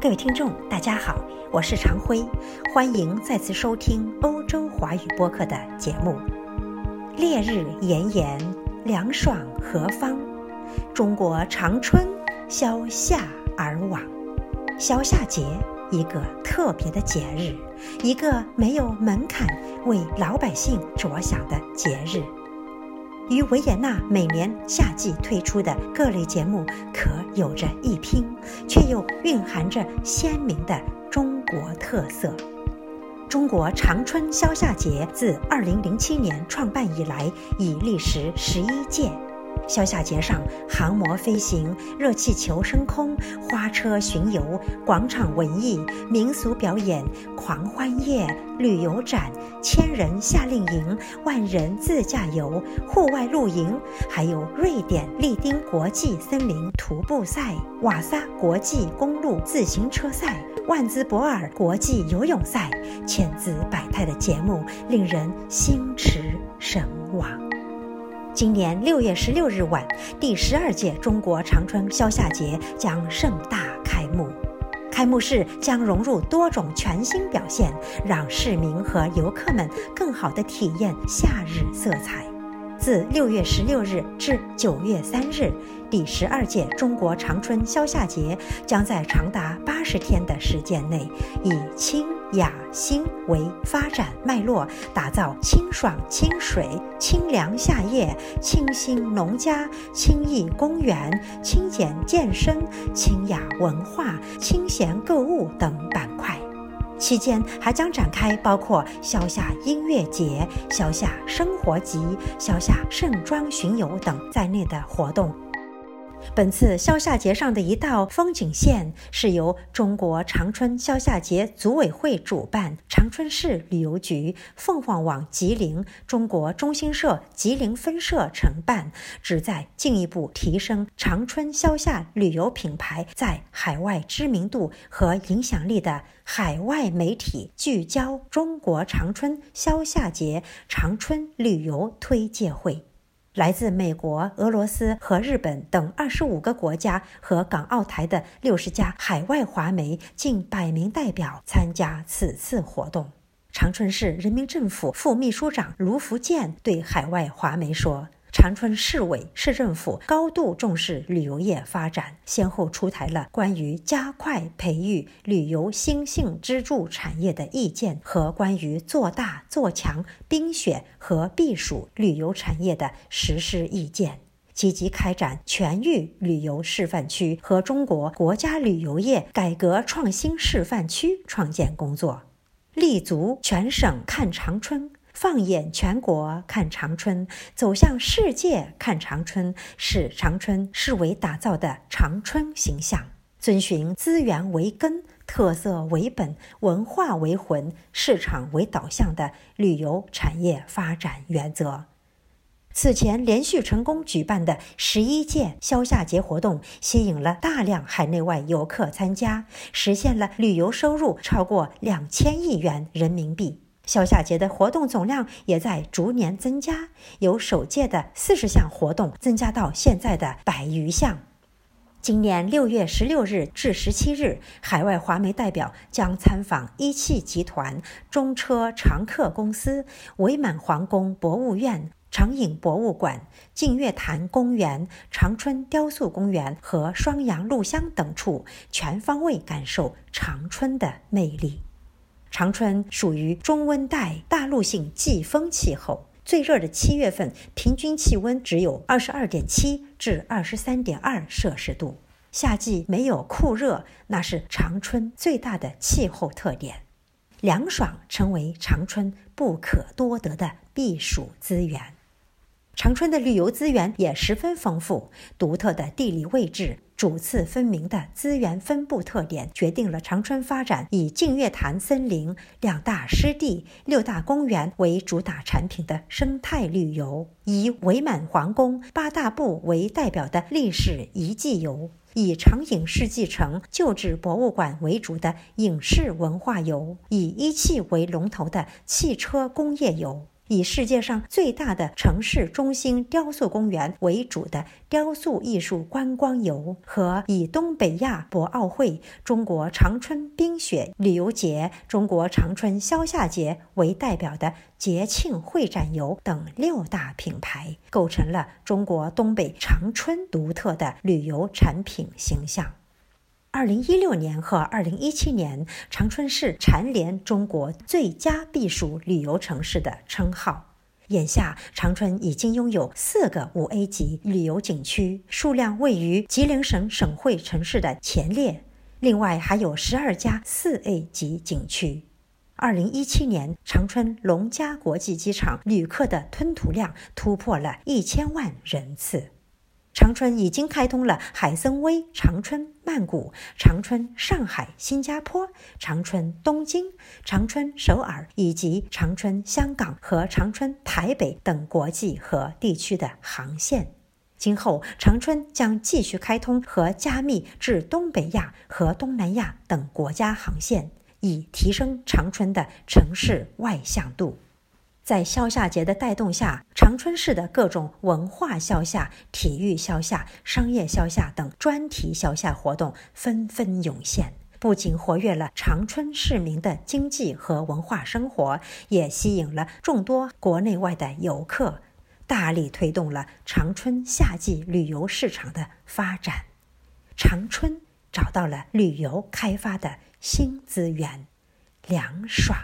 各位听众，大家好，我是常辉，欢迎再次收听欧洲华语播客的节目。烈日炎炎，凉爽何方？中国长春消夏而往。消夏节，一个特别的节日，一个没有门槛、为老百姓着想的节日。与维也纳每年夏季推出的各类节目可有着一拼，却又蕴含着鲜明的中国特色。中国长春消夏节自2007年创办以来，已历时十一届。消夏节上，航模飞行、热气球升空、花车巡游、广场文艺、民俗表演、狂欢夜、旅游展、千人夏令营、万人自驾游、户外露营，还有瑞典利丁国际森林徒步赛、瓦萨国际公路自行车赛、万兹博尔国际游泳赛，千姿百态的节目令人心驰神往。今年六月十六日晚，第十二届中国长春消夏节将盛大开幕。开幕式将融入多种全新表现，让市民和游客们更好地体验夏日色彩。自六月十六日至九月三日，第十二届中国长春消夏节将在长达八十天的时间内，以清。雅兴为发展脉络，打造清爽清水、清凉夏夜、清新农家、清逸公园、清简健身、清雅文化、清闲购物等板块。期间还将展开包括消夏音乐节、消夏生活集、消夏盛装巡游等在内的活动。本次消夏节上的一道风景线，是由中国长春消夏节组委会主办，长春市旅游局、凤凰网吉林中国中心社吉林分社承办，旨在进一步提升长春消夏旅游品牌在海外知名度和影响力的海外媒体聚焦中国长春消夏节长春旅游推介会。来自美国、俄罗斯和日本等二十五个国家和港澳台的六十家海外华媒近百名代表参加此次活动。长春市人民政府副秘书长卢福建对海外华媒说。长春市委、市政府高度重视旅游业发展，先后出台了关于加快培育旅游新兴支柱产业的意见和关于做大做强冰雪和避暑旅游产业的实施意见，积极开展全域旅游示范区和中国国家旅游业改革创新示范区创建工作，立足全省看长春。放眼全国看长春，走向世界看长春，是长春视为打造的长春形象，遵循资源为根、特色为本、文化为魂、市场为导向的旅游产业发展原则。此前连续成功举办的十一届消夏节活动，吸引了大量海内外游客参加，实现了旅游收入超过两千亿元人民币。消夏节的活动总量也在逐年增加，由首届的四十项活动增加到现在的百余项。今年六月十六日至十七日，海外华媒代表将参访一汽集团、中车长客公司、伪满皇宫博物院、长影博物馆、净月潭公园、长春雕塑公园和双阳鹿乡等处，全方位感受长春的魅力。长春属于中温带大陆性季风气候，最热的七月份平均气温只有二十二点七至二十三点二摄氏度。夏季没有酷热，那是长春最大的气候特点。凉爽成为长春不可多得的避暑资源。长春的旅游资源也十分丰富，独特的地理位置。主次分明的资源分布特点，决定了长春发展以净月潭森林、两大湿地、六大公园为主打产品的生态旅游，以伪满皇宫、八大部为代表的历史遗迹游，以长影世纪城旧址博物馆为主的影视文化游，以一汽为龙头的汽车工业游。以世界上最大的城市中心雕塑公园为主的雕塑艺术观光游和以东北亚博奥会、中国长春冰雪旅游节、中国长春消夏节为代表的节庆会展游等六大品牌，构成了中国东北长春独特的旅游产品形象。二零一六年和二零一七年，长春市蝉联中国最佳避暑旅游城市的称号。眼下，长春已经拥有四个五 A 级旅游景区，数量位于吉林省省会城市的前列。另外，还有十二家四 A 级景区。二零一七年，长春龙嘉国际机场旅客的吞吐量突破了一千万人次。长春已经开通了海参崴、长春、曼谷、长春、上海、新加坡、长春、东京、长春、首尔以及长春、香港和长春、台北等国际和地区的航线。今后，长春将继续开通和加密至东北亚和东南亚等国家航线，以提升长春的城市外向度。在消夏节的带动下，长春市的各种文化消夏、体育消夏、商业消夏等专题消夏活动纷纷涌现，不仅活跃了长春市民的经济和文化生活，也吸引了众多国内外的游客，大力推动了长春夏季旅游市场的发展。长春找到了旅游开发的新资源，凉爽，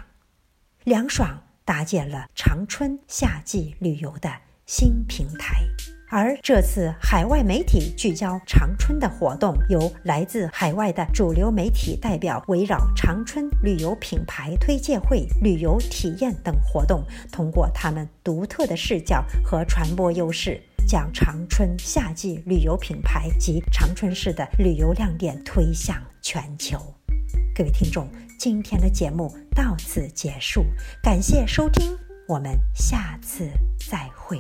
凉爽。搭建了长春夏季旅游的新平台，而这次海外媒体聚焦长春的活动，由来自海外的主流媒体代表围绕长春旅游品牌推介会、旅游体验等活动，通过他们独特的视角和传播优势，将长春夏季旅游品牌及长春市的旅游亮点推向全球。各位听众。今天的节目到此结束，感谢收听，我们下次再会。